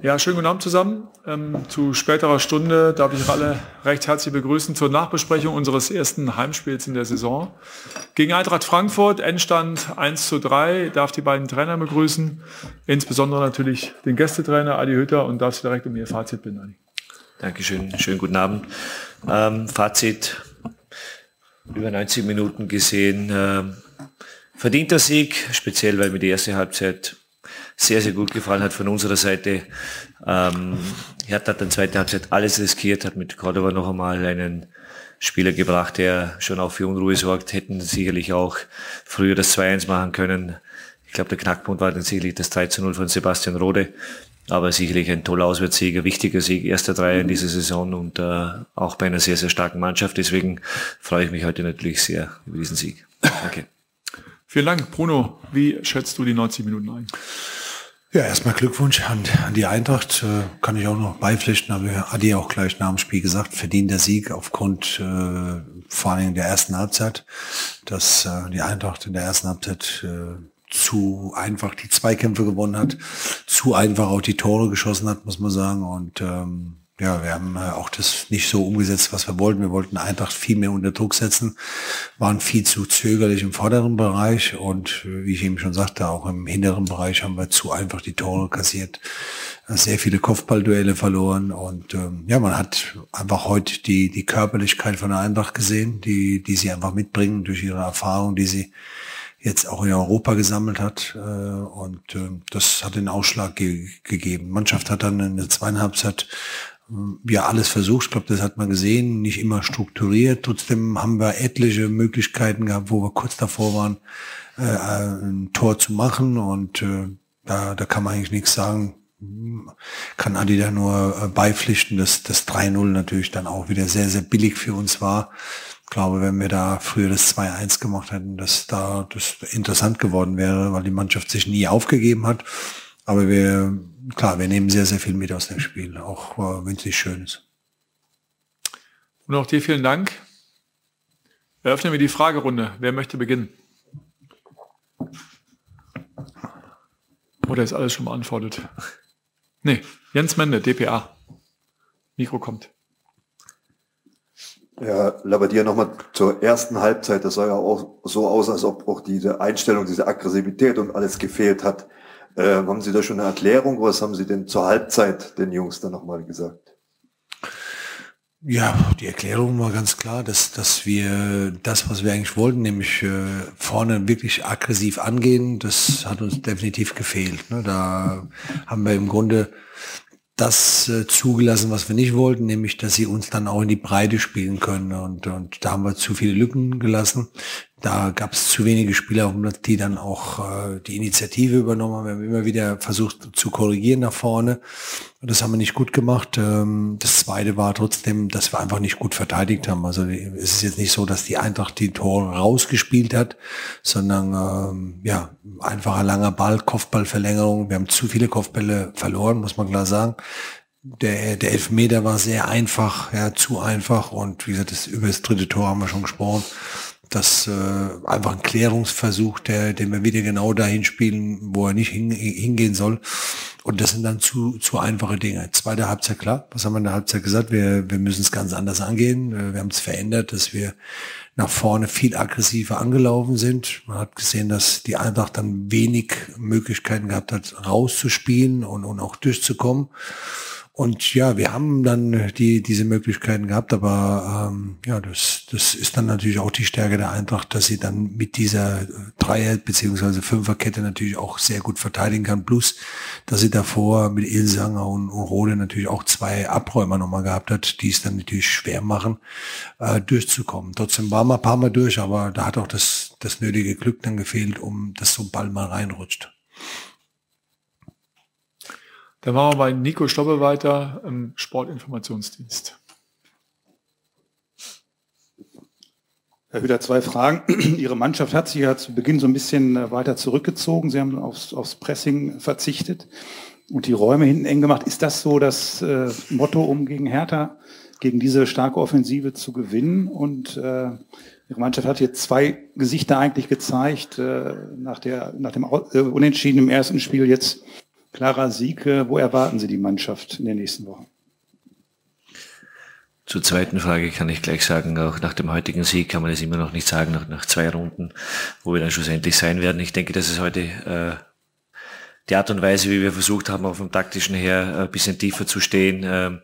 Ja, schönen guten Abend zusammen. Ähm, zu späterer Stunde darf ich alle recht herzlich begrüßen zur Nachbesprechung unseres ersten Heimspiels in der Saison. Gegen Eintracht Frankfurt, Endstand 1 zu 3, darf die beiden Trainer begrüßen, insbesondere natürlich den Gästetrainer Adi Hütter und darf Sie direkt um Ihr Fazit bitten, Adi. Dankeschön, schönen guten Abend. Ähm, Fazit, über 90 Minuten gesehen, äh, verdienter Sieg, speziell weil mir die erste Halbzeit sehr, sehr gut gefallen hat von unserer Seite. Ähm, Hertha hat dann zweite Halbzeit alles riskiert, hat mit Cordova noch einmal einen Spieler gebracht, der schon auch für Unruhe sorgt, hätten sicherlich auch früher das 2-1 machen können. Ich glaube, der Knackpunkt war dann sicherlich das 3-0 von Sebastian Rode. Aber sicherlich ein toller Auswärtssieg, ein wichtiger Sieg, erster Dreier in dieser Saison und äh, auch bei einer sehr, sehr starken Mannschaft. Deswegen freue ich mich heute natürlich sehr über diesen Sieg. Danke. Vielen Dank. Bruno, wie schätzt du die 90 Minuten ein? Ja, erstmal Glückwunsch an, an die Eintracht. Äh, kann ich auch noch beipflichten, habe Adi auch gleich nach dem Spiel gesagt, verdient der Sieg aufgrund äh, vor allem der ersten Halbzeit, dass äh, die Eintracht in der ersten Halbzeit äh, zu einfach die Zweikämpfe gewonnen hat, zu einfach auch die Tore geschossen hat, muss man sagen. Und ähm, ja, wir haben äh, auch das nicht so umgesetzt, was wir wollten. Wir wollten Eintracht viel mehr unter Druck setzen, waren viel zu zögerlich im vorderen Bereich und äh, wie ich eben schon sagte, auch im hinteren Bereich haben wir zu einfach die Tore kassiert, äh, sehr viele Kopfballduelle verloren und ähm, ja, man hat einfach heute die die Körperlichkeit von der Eintracht gesehen, die die sie einfach mitbringen durch ihre Erfahrung, die sie jetzt auch in Europa gesammelt hat. Und äh, das hat den Ausschlag ge gegeben. Mannschaft hat dann in der zweiten Halbzeit ja alles versucht. Ich glaube, das hat man gesehen, nicht immer strukturiert. Trotzdem haben wir etliche Möglichkeiten gehabt, wo wir kurz davor waren, äh, ein Tor zu machen. Und äh, da, da kann man eigentlich nichts sagen. Kann Adi da nur äh, beipflichten, dass das 3-0 natürlich dann auch wieder sehr, sehr billig für uns war. Ich glaube, wenn wir da früher das 2-1 gemacht hätten, dass da das interessant geworden wäre, weil die Mannschaft sich nie aufgegeben hat. Aber wir, klar, wir nehmen sehr, sehr viel mit aus dem Spiel, auch äh, wenn es nicht schön ist. Und auch dir vielen Dank. Eröffnen wir die Fragerunde. Wer möchte beginnen? Oder ist alles schon beantwortet? Nee, Jens Mende, DPA. Mikro kommt. Ja, Labadier nochmal zur ersten Halbzeit. Das sah ja auch so aus, als ob auch diese Einstellung, diese Aggressivität und alles gefehlt hat. Äh, haben Sie da schon eine Erklärung? Was haben Sie denn zur Halbzeit den Jungs dann nochmal gesagt? Ja, die Erklärung war ganz klar, dass, dass wir das, was wir eigentlich wollten, nämlich äh, vorne wirklich aggressiv angehen, das hat uns definitiv gefehlt. Ne? Da haben wir im Grunde das äh, zugelassen, was wir nicht wollten, nämlich, dass sie uns dann auch in die Breite spielen können. Und, und da haben wir zu viele Lücken gelassen. Da gab es zu wenige Spieler, die dann auch äh, die Initiative übernommen haben. Wir haben immer wieder versucht zu korrigieren nach vorne. Und das haben wir nicht gut gemacht. Ähm, das zweite war trotzdem, dass wir einfach nicht gut verteidigt haben. Also es ist jetzt nicht so, dass die Eintracht die Tore rausgespielt hat, sondern ähm, ja, einfacher langer Ball, Kopfballverlängerung. Wir haben zu viele Kopfbälle verloren, muss man klar sagen der, der Elfmeter war sehr einfach, ja, zu einfach und wie gesagt, das, über das dritte Tor haben wir schon gesprochen das äh, einfach ein Klärungsversuch, der, den wir wieder genau dahin spielen, wo er nicht hin, hingehen soll. Und das sind dann zu, zu einfache Dinge. Zweite Halbzeit, klar, was haben wir in der Halbzeit gesagt? Wir, wir müssen es ganz anders angehen. Äh, wir haben es verändert, dass wir nach vorne viel aggressiver angelaufen sind. Man hat gesehen, dass die Eintracht dann wenig Möglichkeiten gehabt hat, rauszuspielen und, und auch durchzukommen. Und ja, wir haben dann die, diese Möglichkeiten gehabt, aber ähm, ja, das, das ist dann natürlich auch die Stärke der Eintracht, dass sie dann mit dieser Dreier- beziehungsweise Fünferkette natürlich auch sehr gut verteidigen kann. Plus, dass sie davor mit Ilsanger und, und Rode natürlich auch zwei Abräumer nochmal gehabt hat, die es dann natürlich schwer machen, äh, durchzukommen. Trotzdem waren wir ein paar Mal durch, aber da hat auch das, das nötige Glück dann gefehlt, um dass so ein Ball mal reinrutscht. Dann machen wir bei Nico Stobbe weiter im Sportinformationsdienst. Herr Hüder, zwei Fragen. Ihre Mannschaft hat sich ja zu Beginn so ein bisschen äh, weiter zurückgezogen. Sie haben aufs, aufs Pressing verzichtet und die Räume hinten eng gemacht. Ist das so das äh, Motto, um gegen Hertha, gegen diese starke Offensive zu gewinnen? Und äh, Ihre Mannschaft hat jetzt zwei Gesichter eigentlich gezeigt, äh, nach, der, nach dem äh, Unentschieden im ersten Spiel jetzt klarer Sieg. Wo erwarten Sie die Mannschaft in den nächsten Wochen? Zur zweiten Frage kann ich gleich sagen, auch nach dem heutigen Sieg kann man es immer noch nicht sagen, nach, nach zwei Runden, wo wir dann schlussendlich sein werden. Ich denke, dass es heute äh, die Art und Weise, wie wir versucht haben, auf dem taktischen her ein bisschen tiefer zu stehen, ähm,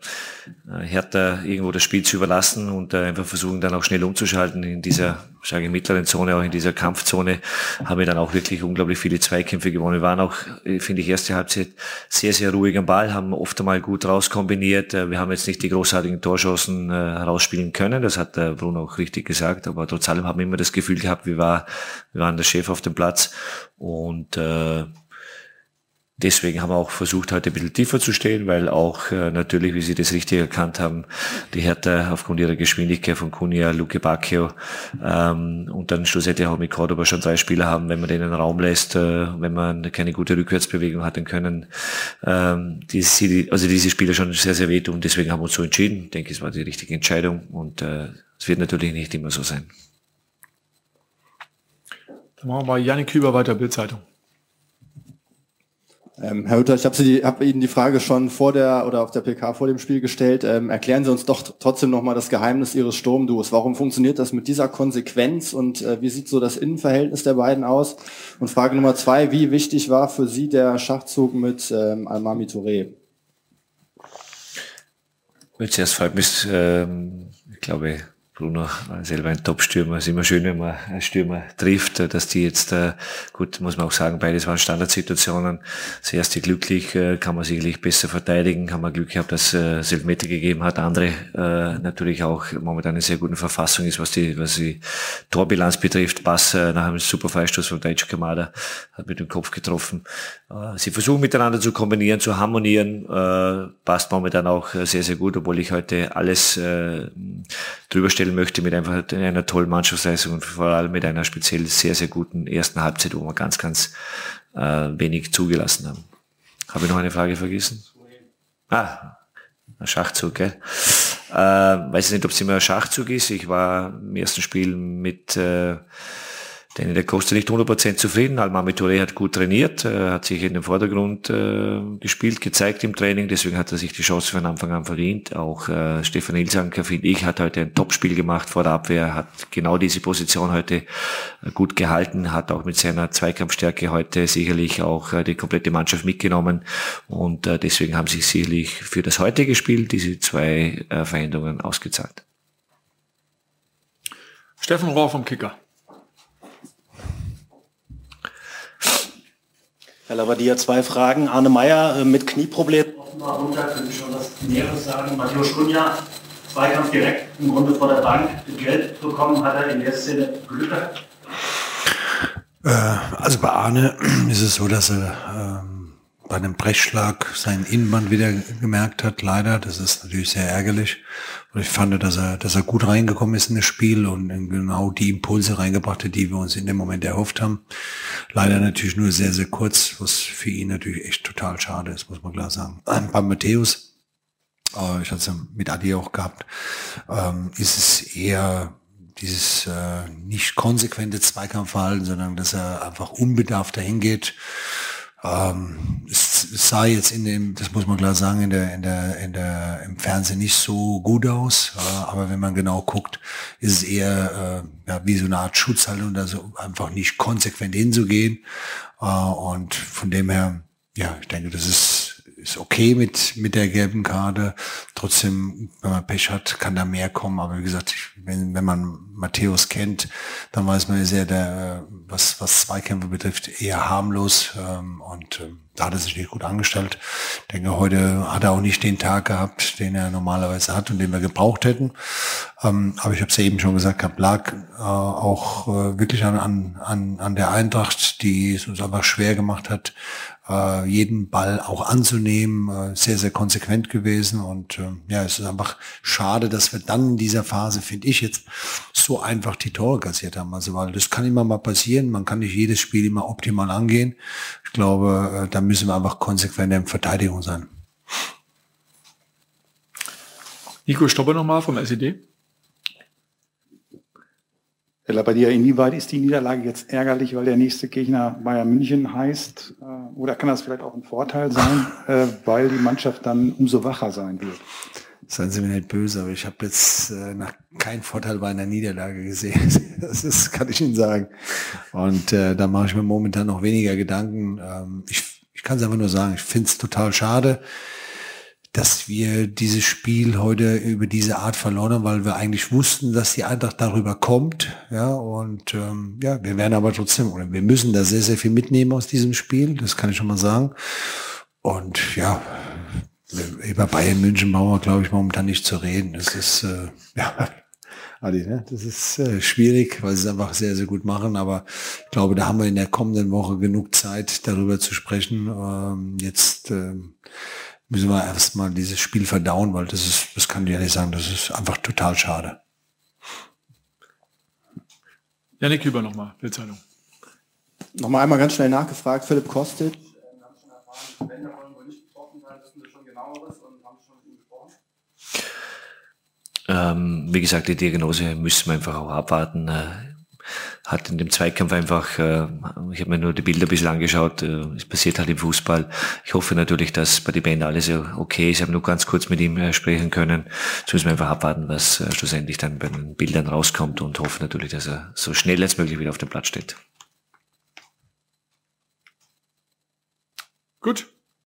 äh, härter irgendwo das Spiel zu überlassen und äh, einfach versuchen dann auch schnell umzuschalten in dieser, sage ich, mittleren Zone, auch in dieser Kampfzone, haben wir dann auch wirklich unglaublich viele Zweikämpfe gewonnen. Wir waren auch, äh, finde ich, erste Halbzeit sehr, sehr ruhig am Ball, haben oft einmal gut rauskombiniert. Wir haben jetzt nicht die großartigen Torchancen herausspielen können, das hat Bruno auch richtig gesagt, aber trotz allem haben wir immer das Gefühl gehabt, wir, war, wir waren der Chef auf dem Platz und äh, Deswegen haben wir auch versucht, heute ein bisschen tiefer zu stehen, weil auch äh, natürlich, wie Sie das richtig erkannt haben, die Hertha aufgrund ihrer Geschwindigkeit von Cunha, Luke Bacchio ähm, und dann schlussendlich auch mit Cordoba schon drei Spieler haben, wenn man denen Raum lässt, äh, wenn man keine gute Rückwärtsbewegung hat, dann können ähm, die, also diese Spieler schon sehr, sehr wehtun. Deswegen haben wir uns so entschieden. Ich denke, es war die richtige Entscheidung und äh, es wird natürlich nicht immer so sein. Dann machen wir mal Janik Küber weiter, Bildzeitung. Ähm, Herr Hütter, ich habe hab Ihnen die Frage schon vor der oder auf der PK vor dem Spiel gestellt. Ähm, erklären Sie uns doch trotzdem nochmal das Geheimnis Ihres Sturmduos. Warum funktioniert das mit dieser Konsequenz und äh, wie sieht so das Innenverhältnis der beiden aus? Und Frage Nummer zwei, wie wichtig war für Sie der Schachzug mit ähm, Almami Touré? Zuerst freut mich, ähm, ich glaube, Bruno war selber ein Top-Stürmer. Es ist immer schön, wenn man einen Stürmer trifft, dass die jetzt, äh, gut, muss man auch sagen, beides waren Standardsituationen. Das erste glücklich, äh, kann man sicherlich besser verteidigen, haben wir Glück gehabt, dass es Elfmeter gegeben hat. Andere äh, natürlich auch momentan in sehr guten Verfassung ist, was die, was die Torbilanz betrifft. Pass nach einem super Freistoß von Daichi Kamada hat mit dem Kopf getroffen. Sie versuchen miteinander zu kombinieren, zu harmonieren, passt momentan auch sehr, sehr gut, obwohl ich heute alles drüber stelle möchte mit einfach einer tollen Mannschaftsleistung und vor allem mit einer speziell sehr, sehr guten ersten Halbzeit, wo wir ganz, ganz äh, wenig zugelassen haben. Habe ich noch eine Frage vergessen? Ah, ein Schachzug, gell? Äh, weiß nicht, ob es immer ein Schachzug ist. Ich war im ersten Spiel mit äh, denn der Costa nicht 100% zufrieden. Almami Touré hat gut trainiert, äh, hat sich in den Vordergrund äh, gespielt, gezeigt im Training, deswegen hat er sich die Chance von Anfang an verdient. Auch äh, Stefan Ilsanker, finde ich, hat heute ein Topspiel gemacht vor der Abwehr, hat genau diese Position heute äh, gut gehalten, hat auch mit seiner Zweikampfstärke heute sicherlich auch äh, die komplette Mannschaft mitgenommen und äh, deswegen haben sich sicherlich für das heutige Spiel diese zwei äh, Veränderungen ausgezahlt. Steffen Rohr vom Kicker. Herr Labadia, zwei Fragen. Arne Meyer äh, mit Knieproblem. Offenbar runter, können Sie schon was Näheres sagen. Matthias Kunja, Zweikampf direkt im Grunde vor der Bank. Geld bekommen hat er in der Szene Glück äh, Also bei Arne ist es so, dass er ähm, bei einem Brechschlag seinen Innenband wieder gemerkt hat, leider. Das ist natürlich sehr ärgerlich. Und ich fand, dass er, dass er gut reingekommen ist in das Spiel und genau die Impulse reingebracht hat, die wir uns in dem Moment erhofft haben. Leider natürlich nur sehr, sehr kurz, was für ihn natürlich echt total schade ist, muss man klar sagen. Bei Matthäus, äh, ich hatte es mit Adi auch gehabt, ähm, ist es eher dieses äh, nicht konsequente Zweikampfverhalten, sondern dass er einfach unbedarft dahin geht ähm, es sah jetzt in dem, das muss man klar sagen, in der, in der, in der, im Fernsehen nicht so gut aus. Äh, aber wenn man genau guckt, ist es eher äh, ja, wie so eine Art Schutzhaltung, also einfach nicht konsequent hinzugehen. Äh, und von dem her, ja, ich denke, das ist ist okay mit, mit der gelben Karte. Trotzdem, wenn man Pech hat, kann da mehr kommen. Aber wie gesagt, wenn, wenn man Matthäus kennt, dann weiß man ja sehr, der, was, was Zweikämpfe betrifft, eher harmlos. Ähm, und ähm, da hat er sich nicht gut angestellt. Ich denke, heute hat er auch nicht den Tag gehabt, den er normalerweise hat und den wir gebraucht hätten. Ähm, aber ich habe es ja eben schon gesagt, gehabt, lag äh, auch äh, wirklich an, an, an der Eintracht, die es uns aber schwer gemacht hat, äh, jeden Ball auch anzunehmen, äh, sehr, sehr konsequent gewesen. Und äh, ja, es ist einfach schade, dass wir dann in dieser Phase, finde ich jetzt, so einfach die Tore kassiert haben. Also, weil das kann immer mal passieren. Man kann nicht jedes Spiel immer optimal angehen. Ich glaube, äh, da müssen wir einfach konsequent in Verteidigung sein. Nico Stopper nochmal vom SED. Herr Labbadia, inwieweit ist die Niederlage jetzt ärgerlich, weil der nächste Gegner Bayern München heißt? Äh, oder kann das vielleicht auch ein Vorteil sein, äh, weil die Mannschaft dann umso wacher sein wird? Seien Sie mir nicht böse, aber ich habe jetzt äh, nach keinen Vorteil bei einer Niederlage gesehen. Das ist, kann ich Ihnen sagen. Und äh, da mache ich mir momentan noch weniger Gedanken. Ähm, ich ich kann es einfach nur sagen, ich finde es total schade dass wir dieses Spiel heute über diese Art verloren haben, weil wir eigentlich wussten, dass die Eintracht darüber kommt. Ja, und ähm, ja, wir werden aber trotzdem, oder wir müssen da sehr, sehr viel mitnehmen aus diesem Spiel, das kann ich schon mal sagen. Und ja, über Bayern München brauchen wir, glaube ich, momentan nicht zu reden. Das ist, äh, ja, Adi, ne? das ist äh, schwierig, weil sie es einfach sehr, sehr gut machen. Aber ich glaube, da haben wir in der kommenden Woche genug Zeit, darüber zu sprechen. Ähm, jetzt ähm, müssen wir erstmal dieses Spiel verdauen, weil das ist, das kann ich ehrlich sagen, das ist einfach total schade. Janik Hüber nochmal, Bildzeitung. Nochmal einmal ganz schnell nachgefragt, Philipp Kostic. Ähm, wie gesagt, die Diagnose müssen wir einfach auch abwarten. Hat in dem Zweikampf einfach, äh, ich habe mir nur die Bilder ein bisschen angeschaut, äh, es passiert halt im Fußball. Ich hoffe natürlich, dass bei den Band alles okay ist. Ich habe nur ganz kurz mit ihm äh, sprechen können. Jetzt müssen wir einfach abwarten, was äh, schlussendlich dann bei den Bildern rauskommt und hoffe natürlich, dass er so schnell als möglich wieder auf dem Platz steht. Gut,